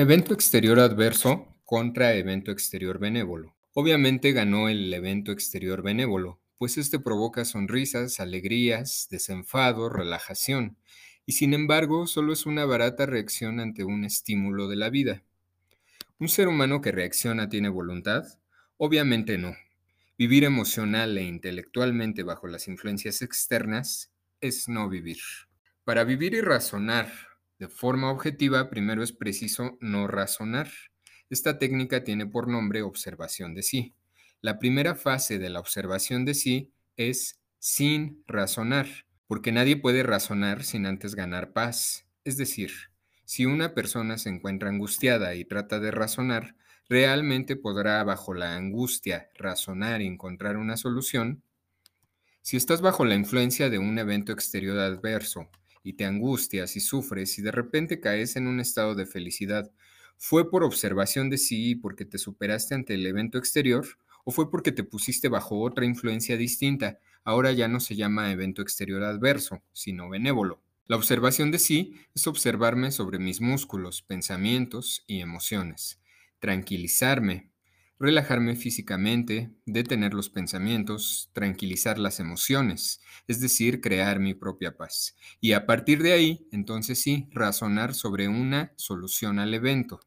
Evento exterior adverso contra evento exterior benévolo. Obviamente ganó el evento exterior benévolo, pues este provoca sonrisas, alegrías, desenfado, relajación, y sin embargo solo es una barata reacción ante un estímulo de la vida. ¿Un ser humano que reacciona tiene voluntad? Obviamente no. Vivir emocional e intelectualmente bajo las influencias externas es no vivir. Para vivir y razonar de forma objetiva, primero es preciso no razonar. Esta técnica tiene por nombre observación de sí. La primera fase de la observación de sí es sin razonar, porque nadie puede razonar sin antes ganar paz. Es decir, si una persona se encuentra angustiada y trata de razonar, realmente podrá bajo la angustia razonar y encontrar una solución. Si estás bajo la influencia de un evento exterior adverso y te angustias y sufres y de repente caes en un estado de felicidad, ¿fue por observación de sí porque te superaste ante el evento exterior o fue porque te pusiste bajo otra influencia distinta? Ahora ya no se llama evento exterior adverso, sino benévolo. La observación de sí es observarme sobre mis músculos, pensamientos y emociones, tranquilizarme, relajarme físicamente, detener los pensamientos, tranquilizar las emociones, es decir, crear mi propia paz. Y a partir de ahí, entonces sí, razonar sobre una solución al evento.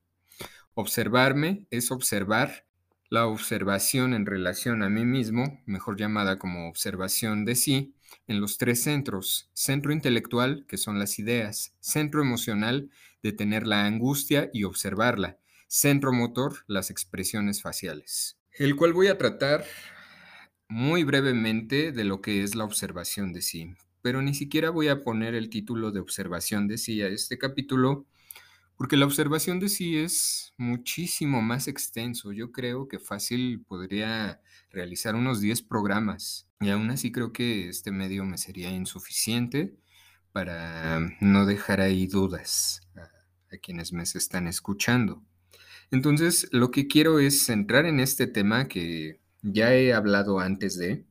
Observarme es observar la observación en relación a mí mismo, mejor llamada como observación de sí, en los tres centros. Centro intelectual, que son las ideas. Centro emocional, detener la angustia y observarla centro motor, las expresiones faciales, el cual voy a tratar muy brevemente de lo que es la observación de sí, pero ni siquiera voy a poner el título de observación de sí a este capítulo, porque la observación de sí es muchísimo más extenso. Yo creo que fácil podría realizar unos 10 programas y aún así creo que este medio me sería insuficiente para no dejar ahí dudas a, a quienes me están escuchando. Entonces, lo que quiero es centrar en este tema que ya he hablado antes de,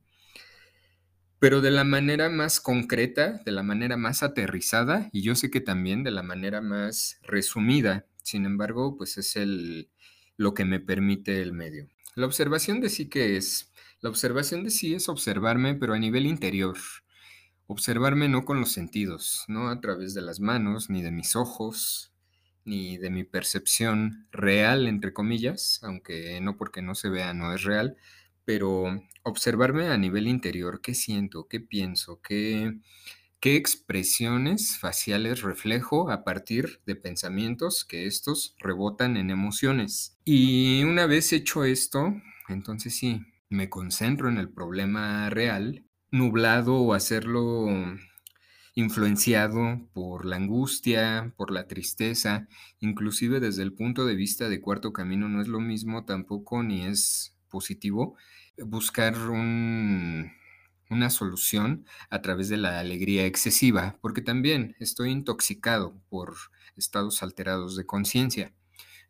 pero de la manera más concreta, de la manera más aterrizada y yo sé que también de la manera más resumida. Sin embargo, pues es el, lo que me permite el medio. La observación de sí que es, la observación de sí es observarme, pero a nivel interior. Observarme no con los sentidos, no a través de las manos, ni de mis ojos, ni de mi percepción real, entre comillas, aunque no porque no se vea no es real, pero observarme a nivel interior, qué siento, qué pienso, qué, qué expresiones faciales reflejo a partir de pensamientos que estos rebotan en emociones. Y una vez hecho esto, entonces sí, me concentro en el problema real, nublado o hacerlo influenciado por la angustia, por la tristeza, inclusive desde el punto de vista de cuarto camino no es lo mismo tampoco ni es positivo buscar una solución a través de la alegría excesiva, porque también estoy intoxicado por estados alterados de conciencia.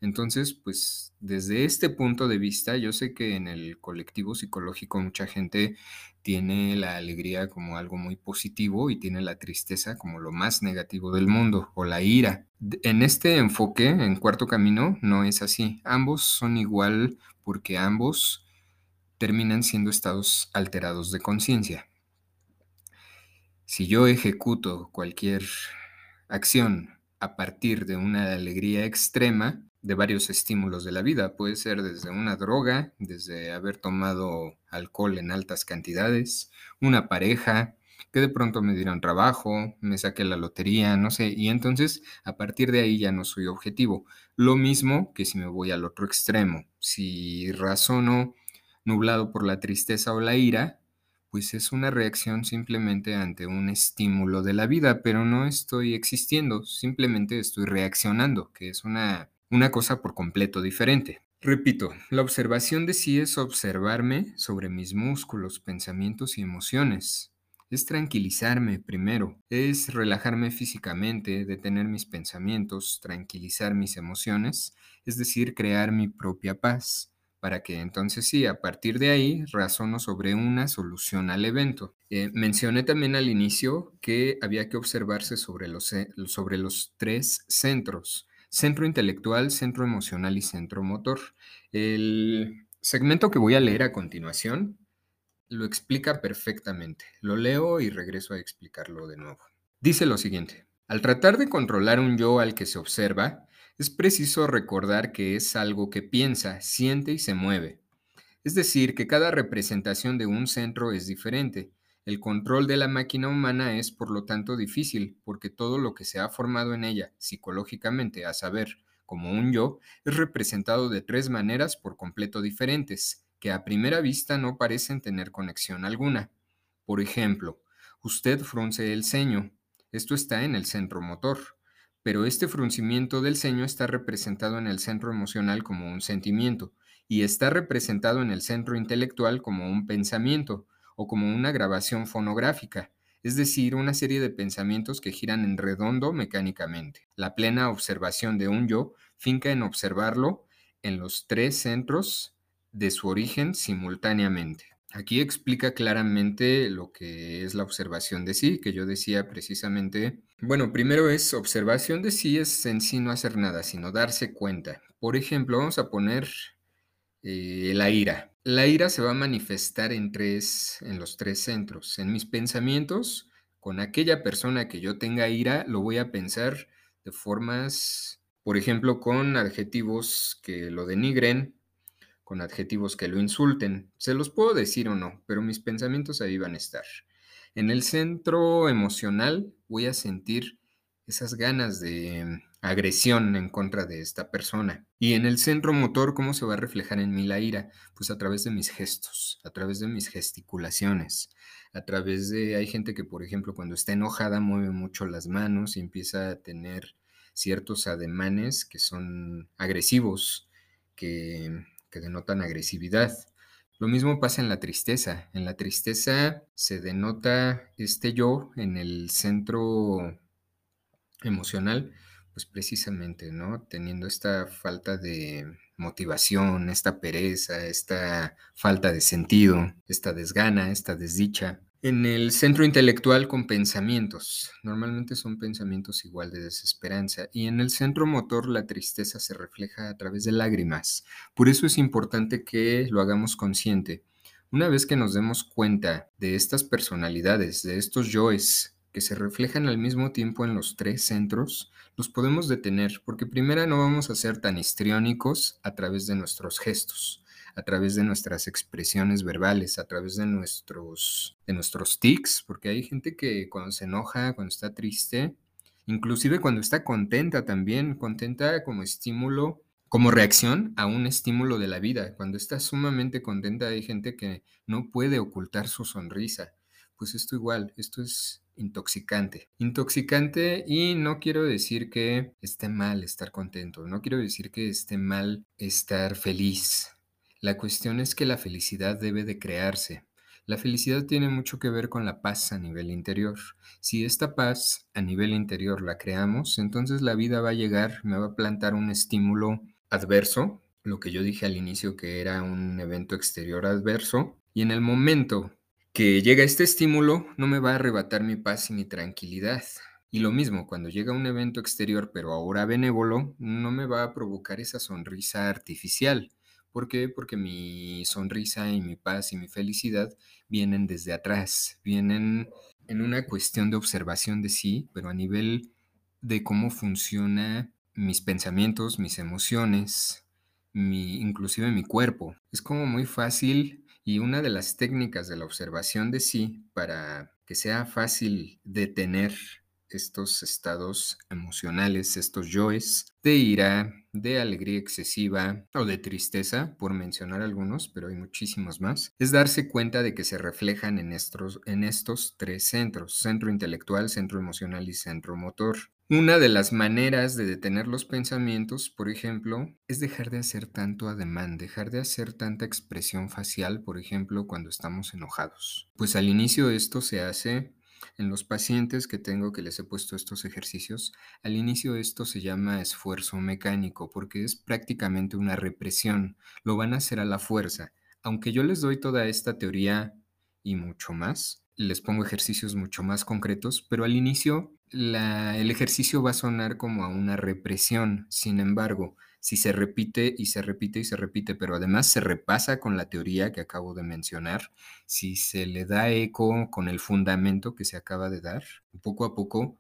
Entonces, pues desde este punto de vista, yo sé que en el colectivo psicológico mucha gente tiene la alegría como algo muy positivo y tiene la tristeza como lo más negativo del mundo o la ira. En este enfoque, en cuarto camino, no es así. Ambos son igual porque ambos terminan siendo estados alterados de conciencia. Si yo ejecuto cualquier acción a partir de una alegría extrema, de varios estímulos de la vida. Puede ser desde una droga, desde haber tomado alcohol en altas cantidades, una pareja, que de pronto me dieron trabajo, me saqué la lotería, no sé, y entonces a partir de ahí ya no soy objetivo. Lo mismo que si me voy al otro extremo, si razono nublado por la tristeza o la ira, pues es una reacción simplemente ante un estímulo de la vida, pero no estoy existiendo, simplemente estoy reaccionando, que es una una cosa por completo diferente. Repito, la observación de sí es observarme sobre mis músculos, pensamientos y emociones. Es tranquilizarme primero, es relajarme físicamente, detener mis pensamientos, tranquilizar mis emociones, es decir, crear mi propia paz, para que entonces sí, a partir de ahí, razono sobre una solución al evento. Eh, mencioné también al inicio que había que observarse sobre los, sobre los tres centros centro intelectual, centro emocional y centro motor. El segmento que voy a leer a continuación lo explica perfectamente. Lo leo y regreso a explicarlo de nuevo. Dice lo siguiente. Al tratar de controlar un yo al que se observa, es preciso recordar que es algo que piensa, siente y se mueve. Es decir, que cada representación de un centro es diferente. El control de la máquina humana es, por lo tanto, difícil, porque todo lo que se ha formado en ella psicológicamente, a saber, como un yo, es representado de tres maneras por completo diferentes, que a primera vista no parecen tener conexión alguna. Por ejemplo, usted frunce el ceño. Esto está en el centro motor, pero este fruncimiento del ceño está representado en el centro emocional como un sentimiento y está representado en el centro intelectual como un pensamiento o como una grabación fonográfica, es decir, una serie de pensamientos que giran en redondo mecánicamente. La plena observación de un yo finca en observarlo en los tres centros de su origen simultáneamente. Aquí explica claramente lo que es la observación de sí, que yo decía precisamente, bueno, primero es observación de sí, es en sí no hacer nada, sino darse cuenta. Por ejemplo, vamos a poner eh, la ira. La ira se va a manifestar en tres, en los tres centros. En mis pensamientos, con aquella persona que yo tenga ira, lo voy a pensar de formas, por ejemplo, con adjetivos que lo denigren, con adjetivos que lo insulten. Se los puedo decir o no, pero mis pensamientos ahí van a estar. En el centro emocional voy a sentir esas ganas de agresión en contra de esta persona. Y en el centro motor, ¿cómo se va a reflejar en mí la ira? Pues a través de mis gestos, a través de mis gesticulaciones, a través de... Hay gente que, por ejemplo, cuando está enojada mueve mucho las manos y empieza a tener ciertos ademanes que son agresivos, que que denotan agresividad. Lo mismo pasa en la tristeza. En la tristeza se denota este yo en el centro emocional, pues precisamente, ¿no? Teniendo esta falta de motivación, esta pereza, esta falta de sentido, esta desgana, esta desdicha. En el centro intelectual con pensamientos. Normalmente son pensamientos igual de desesperanza. Y en el centro motor la tristeza se refleja a través de lágrimas. Por eso es importante que lo hagamos consciente. Una vez que nos demos cuenta de estas personalidades, de estos yoes que se reflejan al mismo tiempo en los tres centros, los podemos detener porque primero no vamos a ser tan histriónicos a través de nuestros gestos a través de nuestras expresiones verbales, a través de nuestros, de nuestros tics, porque hay gente que cuando se enoja, cuando está triste, inclusive cuando está contenta también, contenta como estímulo, como reacción a un estímulo de la vida. Cuando está sumamente contenta hay gente que no puede ocultar su sonrisa. Pues esto igual, esto es intoxicante. Intoxicante y no quiero decir que esté mal estar contento, no quiero decir que esté mal estar feliz. La cuestión es que la felicidad debe de crearse. La felicidad tiene mucho que ver con la paz a nivel interior. Si esta paz a nivel interior la creamos, entonces la vida va a llegar, me va a plantar un estímulo adverso, lo que yo dije al inicio que era un evento exterior adverso, y en el momento que llega este estímulo no me va a arrebatar mi paz y mi tranquilidad. Y lo mismo, cuando llega un evento exterior, pero ahora benévolo, no me va a provocar esa sonrisa artificial ¿Por qué? Porque mi sonrisa y mi paz y mi felicidad vienen desde atrás, vienen en una cuestión de observación de sí, pero a nivel de cómo funciona mis pensamientos, mis emociones, mi, inclusive mi cuerpo. Es como muy fácil y una de las técnicas de la observación de sí para que sea fácil detener estos estados emocionales, estos yoes de ira, de alegría excesiva o de tristeza, por mencionar algunos, pero hay muchísimos más, es darse cuenta de que se reflejan en estos, en estos tres centros, centro intelectual, centro emocional y centro motor. Una de las maneras de detener los pensamientos, por ejemplo, es dejar de hacer tanto ademán, dejar de hacer tanta expresión facial, por ejemplo, cuando estamos enojados. Pues al inicio esto se hace en los pacientes que tengo que les he puesto estos ejercicios, al inicio esto se llama esfuerzo mecánico porque es prácticamente una represión, lo van a hacer a la fuerza. Aunque yo les doy toda esta teoría y mucho más, les pongo ejercicios mucho más concretos, pero al inicio el ejercicio va a sonar como a una represión. Sin embargo, si se repite y se repite y se repite, pero además se repasa con la teoría que acabo de mencionar, si se le da eco con el fundamento que se acaba de dar, poco a poco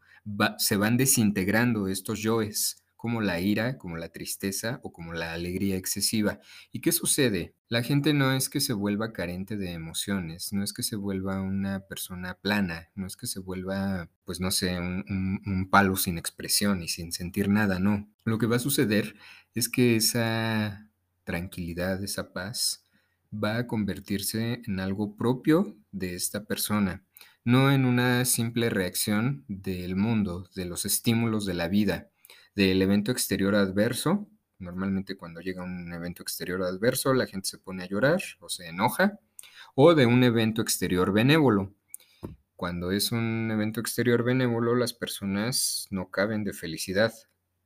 se van desintegrando estos yoes como la ira, como la tristeza o como la alegría excesiva. ¿Y qué sucede? La gente no es que se vuelva carente de emociones, no es que se vuelva una persona plana, no es que se vuelva, pues no sé, un, palo sin expresión y sin sentir nada, no. Lo que va a suceder es que esa tranquilidad, esa paz, va a convertirse en algo propio de esta persona, no en una simple reacción del mundo, de los estímulos de la vida del evento exterior adverso. Normalmente cuando llega un evento exterior adverso, la gente se pone a llorar o se enoja. O de un evento exterior benévolo. Cuando es un evento exterior benévolo, las personas no caben de felicidad.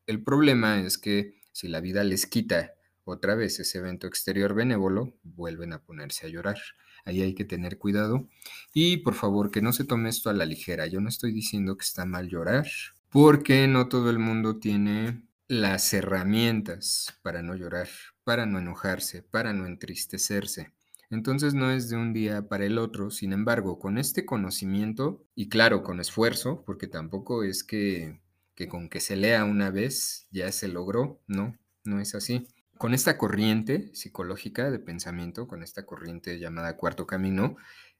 El problema es que si la vida les quita otra vez ese evento exterior benévolo, vuelven a ponerse a llorar. Ahí hay que tener cuidado. Y por favor, que no se tome esto a la ligera. Yo no estoy diciendo que está mal llorar porque no todo el mundo tiene las herramientas para no llorar, para no enojarse, para no entristecerse. Entonces no es de un día para el otro, sin embargo, con este conocimiento y claro, con esfuerzo, porque tampoco es que, que con que se lea una vez ya se logró, no, no es así. Con esta corriente psicológica de pensamiento, con esta corriente llamada cuarto camino,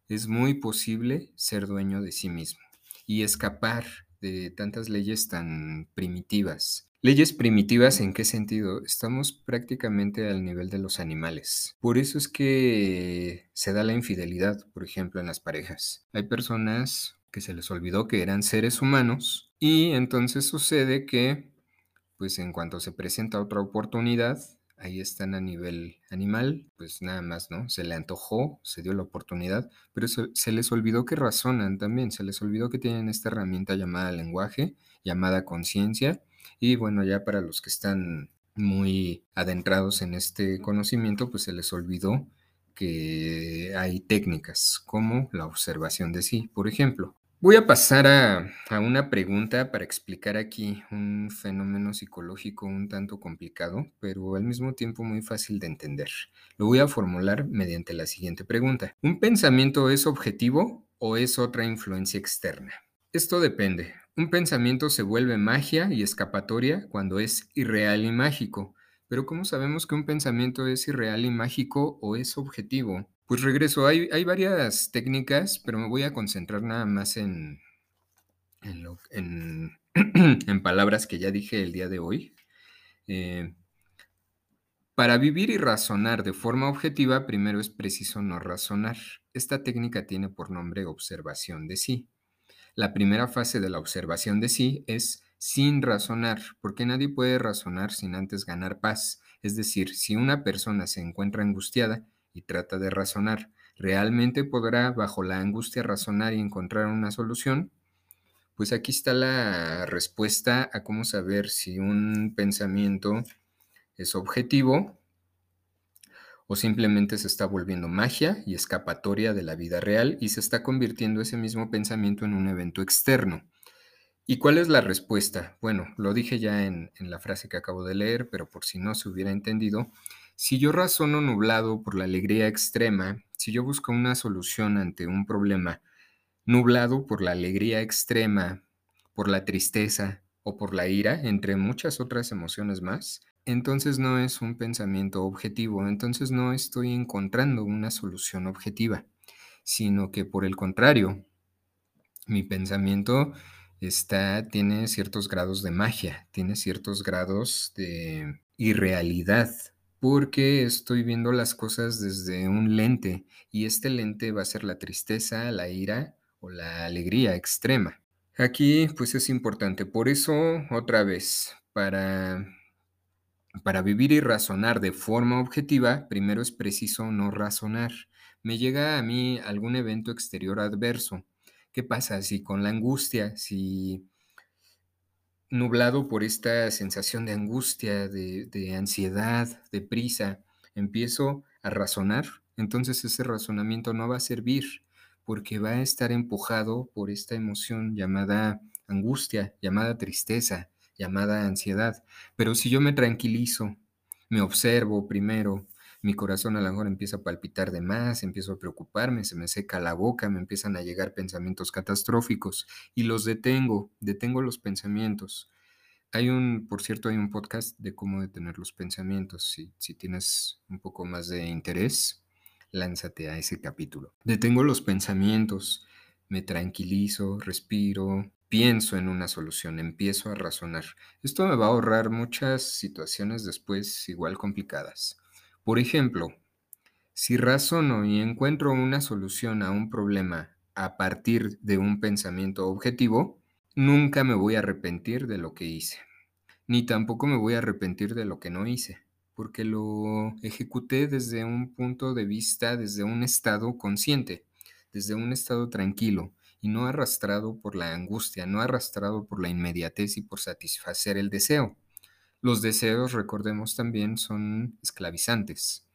es muy posible ser dueño de sí mismo y escapar de tantas leyes tan primitivas. Leyes primitivas en qué sentido? Estamos prácticamente al nivel de los animales. Por eso es que se da la infidelidad, por ejemplo, en las parejas. Hay personas que se les olvidó que eran seres humanos y entonces sucede que, pues en cuanto se presenta otra oportunidad, ahí están a nivel animal, pues nada más, ¿no? Se le antojó, se dio la oportunidad, pero se, les olvidó que razonan también, se les olvidó que tienen esta herramienta llamada lenguaje, llamada conciencia, y bueno, ya para los que están muy adentrados en este conocimiento, pues se les olvidó que hay técnicas como la observación de sí, por ejemplo. Voy a pasar a, una pregunta para explicar aquí un fenómeno psicológico un tanto complicado, pero al mismo tiempo muy fácil de entender. Lo voy a formular mediante la siguiente pregunta. ¿Un pensamiento es objetivo o es otra influencia externa? Esto depende. Un pensamiento se vuelve magia y escapatoria cuando es irreal y mágico. Pero ¿cómo sabemos que un pensamiento es irreal y mágico o es objetivo? Pues regreso, hay, varias técnicas, pero me voy a concentrar nada más en, en, en, palabras que ya dije el día de hoy. Eh, para vivir y razonar de forma objetiva, primero es preciso no razonar. Esta técnica tiene por nombre observación de sí. La primera fase de la observación de sí es sin razonar, porque nadie puede razonar sin antes ganar paz. Es decir, si una persona se encuentra angustiada, y trata de razonar, ¿realmente podrá bajo la angustia razonar y encontrar una solución? Pues aquí está la respuesta a cómo saber si un pensamiento es objetivo o simplemente se está volviendo magia y escapatoria de la vida real y se está convirtiendo ese mismo pensamiento en un evento externo. ¿Y cuál es la respuesta? Bueno, lo dije ya en, en la frase que acabo de leer, pero por si no se hubiera entendido, si yo razono nublado por la alegría extrema, si yo busco una solución ante un problema nublado por la alegría extrema, por la tristeza o por la ira, entre muchas otras emociones más, entonces no es un pensamiento objetivo, entonces no estoy encontrando una solución objetiva, sino que por el contrario, mi pensamiento está, tiene ciertos grados de magia, tiene ciertos grados de irrealidad, porque estoy viendo las cosas desde un lente y este lente va a ser la tristeza, la ira o la alegría extrema. Aquí pues es importante, por eso otra vez, para, para vivir y razonar de forma objetiva, primero es preciso no razonar. Me llega a mí algún evento exterior adverso. ¿Qué pasa si con la angustia, si nublado por esta sensación de angustia, de, ansiedad, de prisa, empiezo a razonar, entonces ese razonamiento no va a servir porque va a estar empujado por esta emoción llamada angustia, llamada tristeza, llamada ansiedad. Pero si yo me tranquilizo, me observo primero, mi corazón a lo mejor empieza a palpitar de más, empiezo a preocuparme, se me seca la boca, me empiezan a llegar pensamientos catastróficos y los detengo, detengo los pensamientos. Hay un, por cierto, hay un podcast de cómo detener los pensamientos. Si, si tienes un poco más de interés, lánzate a ese capítulo. Detengo los pensamientos, me tranquilizo, respiro, pienso en una solución, empiezo a razonar. Esto me va a ahorrar muchas situaciones después igual complicadas. Por ejemplo, si razono y encuentro una solución a un problema a partir de un pensamiento objetivo, nunca me voy a arrepentir de lo que hice, ni tampoco me voy a arrepentir de lo que no hice, porque lo ejecuté desde un punto de vista, desde un estado consciente, desde un estado tranquilo y no arrastrado por la angustia, no arrastrado por la inmediatez y por satisfacer el deseo. Los deseos, recordemos también, son esclavizantes.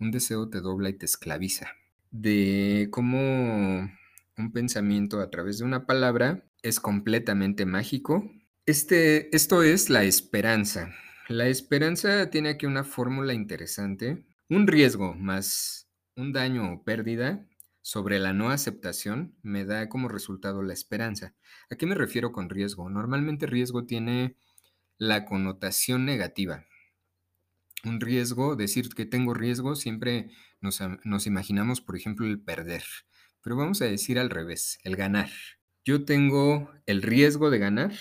Un deseo te dobla y te esclaviza. De cómo un pensamiento a través de una palabra es completamente mágico. Este, esto es la esperanza. La esperanza tiene aquí una fórmula interesante. Un riesgo más un daño o pérdida sobre la no aceptación me da como resultado la esperanza. ¿A qué me refiero con riesgo? Normalmente riesgo tiene la connotación negativa. Un riesgo, decir que tengo riesgo, siempre nos, imaginamos, por ejemplo, el perder. Pero vamos a decir al revés, el ganar. Yo tengo el riesgo de ganar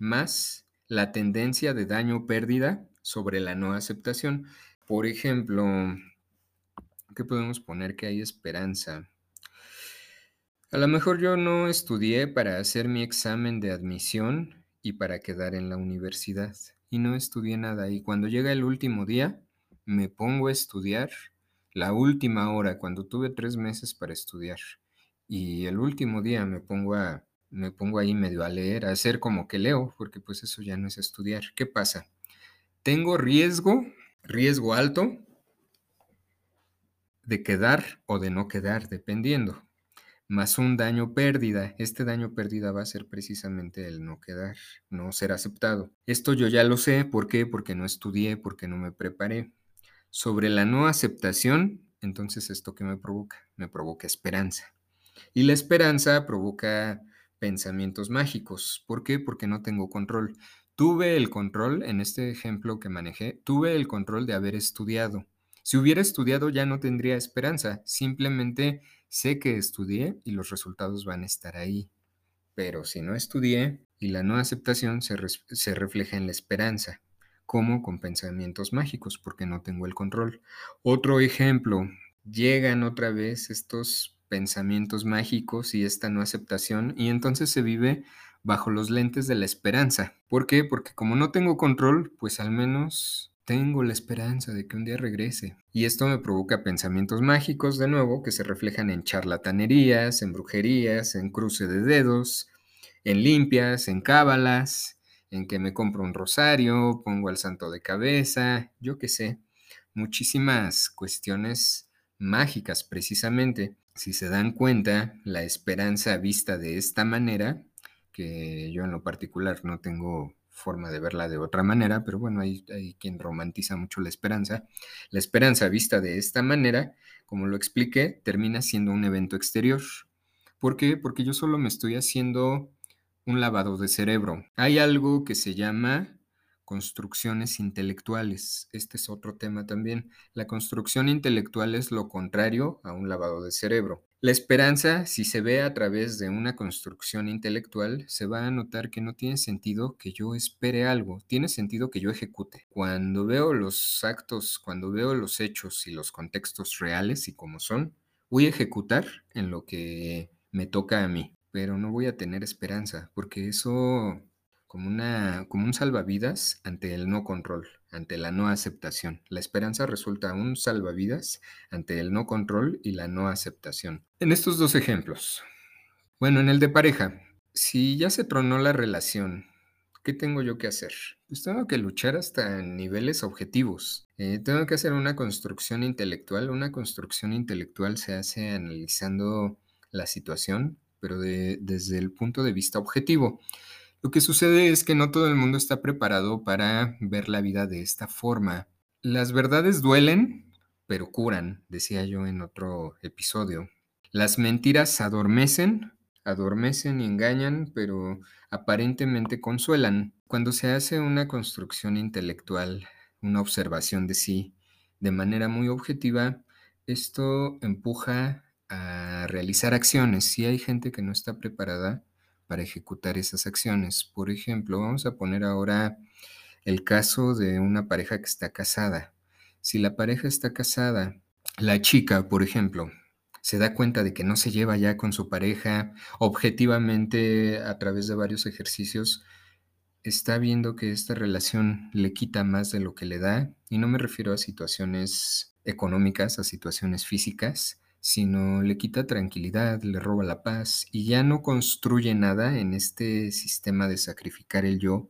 más la tendencia de daño o pérdida sobre la no aceptación. Por ejemplo, ¿qué podemos poner que hay esperanza? A lo mejor yo no estudié para hacer mi examen de admisión y para quedar en la universidad. Y no estudié nada. Y cuando llega el último día, me pongo a estudiar la última hora, cuando tuve tres meses para estudiar. Y el último día me pongo a me pongo ahí medio a leer, a hacer como que leo, porque pues eso ya no es estudiar. ¿Qué pasa? Tengo riesgo, riesgo alto de quedar o de no quedar, dependiendo. Más un daño pérdida. Este daño pérdida va a ser precisamente el no quedar, no ser aceptado. Esto yo ya lo sé. ¿Por qué? Porque no estudié, porque no me preparé. Sobre la no aceptación, entonces esto que me provoca, me provoca esperanza. Y la esperanza provoca pensamientos mágicos. ¿Por qué? Porque no tengo control. Tuve el control, en este ejemplo que manejé, tuve el control de haber estudiado. Si hubiera estudiado ya no tendría esperanza, simplemente sé que estudié y los resultados van a estar ahí. Pero si no estudié y la no aceptación se, refleja en la esperanza como con pensamientos mágicos, porque no tengo el control. Otro ejemplo, llegan otra vez estos pensamientos mágicos y esta no aceptación, y entonces se vive bajo los lentes de la esperanza. ¿Por qué? Porque como no tengo control, pues al menos tengo la esperanza de que un día regrese. Y esto me provoca pensamientos mágicos de nuevo que se reflejan en charlatanerías, en brujerías, en cruce de dedos, en limpias, en cábalas, en que me compro un rosario, pongo al santo de cabeza, yo qué sé, muchísimas cuestiones mágicas precisamente. Si se dan cuenta, la esperanza vista de esta manera, que yo en lo particular no tengo forma de verla de otra manera, pero bueno, hay, quien romantiza mucho la esperanza. La esperanza vista de esta manera, como lo expliqué, termina siendo un evento exterior. ¿Por qué? Porque yo solo me estoy haciendo un lavado de cerebro. Hay algo que se llama construcciones intelectuales. Este es otro tema también. La construcción intelectual es lo contrario a un lavado de cerebro. La esperanza, si se ve a través de una construcción intelectual, se va a notar que no tiene sentido que yo espere algo, tiene sentido que yo ejecute. Cuando veo los actos, cuando veo los hechos y los contextos reales y como son, voy a ejecutar en lo que me toca a mí pero no voy a tener esperanza, porque eso como, una, como un salvavidas ante el no control, ante la no aceptación. La esperanza resulta un salvavidas ante el no control y la no aceptación. En estos dos ejemplos, bueno, en el de pareja, si ya se tronó la relación, ¿qué tengo yo que hacer? Pues tengo que luchar hasta niveles objetivos. Eh, tengo que hacer una construcción intelectual. Una construcción intelectual se hace analizando la situación, pero desde el punto de vista objetivo. Lo que sucede es que no todo el mundo está preparado para ver la vida de esta forma. Las verdades duelen, pero curan, decía yo en otro episodio. Las mentiras adormecen, adormecen y engañan, pero aparentemente consuelan. Cuando se hace una construcción intelectual, una observación de sí, de manera muy objetiva, esto empuja a realizar acciones. Si hay gente que no está preparada para ejecutar esas acciones. Por ejemplo, vamos a poner ahora el caso de una pareja que está casada. Si la pareja está casada, la chica, por ejemplo, se da cuenta de que no se lleva ya con su pareja, objetivamente a través de varios ejercicios, está viendo que esta relación le quita más de lo que le da, y no me refiero a situaciones económicas, a situaciones físicas, sino le quita tranquilidad, le roba la paz y ya no construye nada en este sistema de sacrificar el yo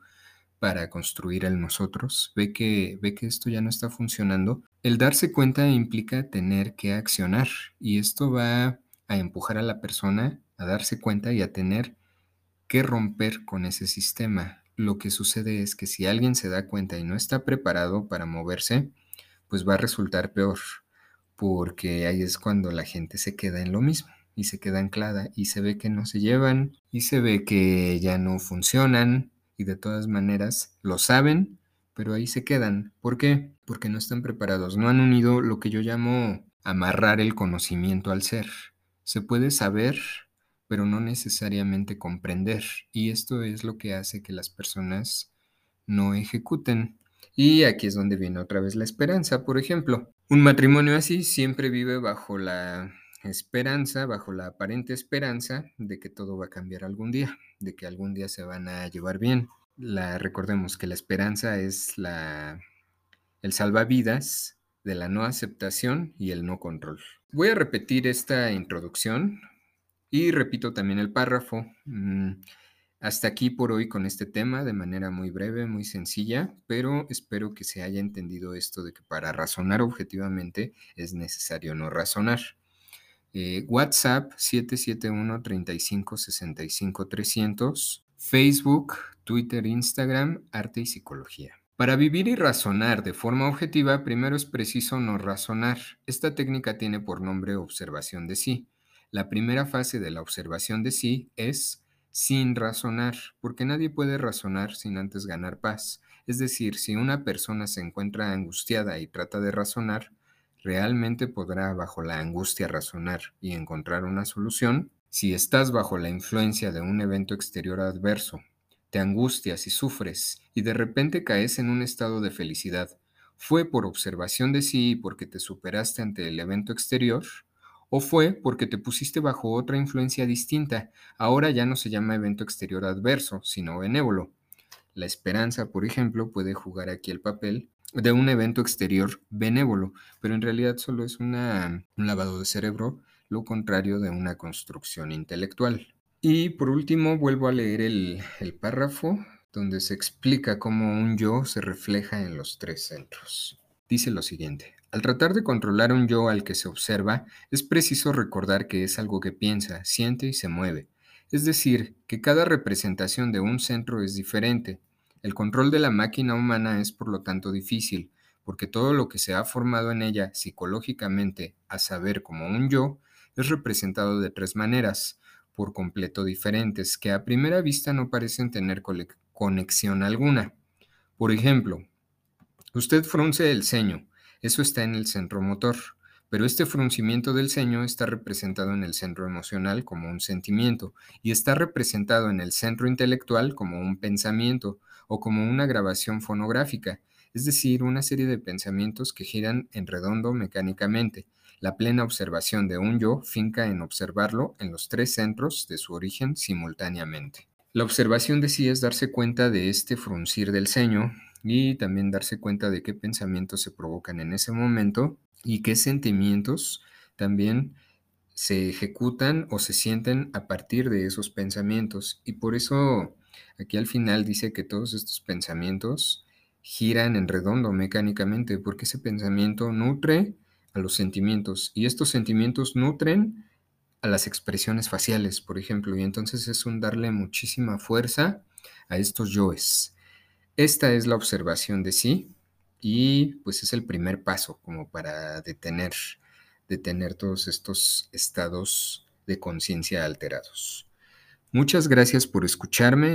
para construir el nosotros, ve que, ve que esto ya no está funcionando. El darse cuenta implica tener que accionar y esto va a empujar a la persona a darse cuenta y a tener que romper con ese sistema. Lo que sucede es que si alguien se da cuenta y no está preparado para moverse, pues va a resultar peor porque ahí es cuando la gente se queda en lo mismo y se queda anclada y se ve que no se llevan y se ve que ya no funcionan y de todas maneras lo saben, pero ahí se quedan. ¿Por qué? Porque no están preparados, no han unido lo que yo llamo amarrar el conocimiento al ser. Se puede saber, pero no necesariamente comprender y esto es lo que hace que las personas no ejecuten. Y aquí es donde viene otra vez la esperanza, por ejemplo. Un matrimonio así siempre vive bajo la esperanza, bajo la aparente esperanza de que todo va a cambiar algún día, de que algún día se van a llevar bien. La, recordemos que la esperanza es la, el salvavidas de la no aceptación y el no control. Voy a repetir esta introducción y repito también el párrafo. Mm, hasta aquí por hoy con este tema de manera muy breve, muy sencilla, pero espero que se haya entendido esto de que para razonar objetivamente es necesario no razonar. Eh, WhatsApp 771 35 65 300, Facebook, Twitter, Instagram, Arte y Psicología. Para vivir y razonar de forma objetiva, primero es preciso no razonar. Esta técnica tiene por nombre observación de sí. La primera fase de la observación de sí es sin razonar, porque nadie puede razonar sin antes ganar paz. Es decir, si una persona se encuentra angustiada y trata de razonar, ¿realmente podrá bajo la angustia razonar y encontrar una solución? Si estás bajo la influencia de un evento exterior adverso, te angustias y sufres y de repente caes en un estado de felicidad, ¿fue por observación de sí y porque te superaste ante el evento exterior? ¿O fue porque te pusiste bajo otra influencia distinta? Ahora ya no se llama evento exterior adverso, sino benévolo. La esperanza, por ejemplo, puede jugar aquí el papel de un evento exterior benévolo, pero en realidad solo es un lavado de cerebro, lo contrario de una construcción intelectual. Y por último, vuelvo a leer el, el párrafo donde se explica cómo un yo se refleja en los tres centros. Dice lo siguiente. Al tratar de controlar un yo al que se observa, es preciso recordar que es algo que piensa, siente y se mueve. Es decir, que cada representación de un centro es diferente. El control de la máquina humana es por lo tanto difícil, porque todo lo que se ha formado en ella psicológicamente, a saber como un yo, es representado de tres maneras, por completo diferentes, que a primera vista no parecen tener conexión alguna. Por ejemplo, usted frunce el ceño, eso está en el centro motor, pero este fruncimiento del ceño está representado en el centro emocional como un sentimiento y está representado en el centro intelectual como un pensamiento o como una grabación fonográfica, es decir, una serie de pensamientos que giran en redondo mecánicamente. La plena observación de un yo finca en observarlo en los tres centros de su origen simultáneamente. La observación de sí es darse cuenta de este fruncir del ceño, y también darse cuenta de qué pensamientos se provocan en ese momento y qué sentimientos también se ejecutan o se sienten a partir de esos pensamientos. Y por eso aquí al final dice que todos estos pensamientos giran en redondo mecánicamente, porque ese pensamiento nutre a los sentimientos y estos sentimientos nutren a las expresiones faciales, por ejemplo, y entonces es un darle muchísima fuerza a estos yoes. Esta es la observación de sí y pues es el primer paso como para detener, detener todos estos estados de conciencia alterados. Muchas gracias por escucharme.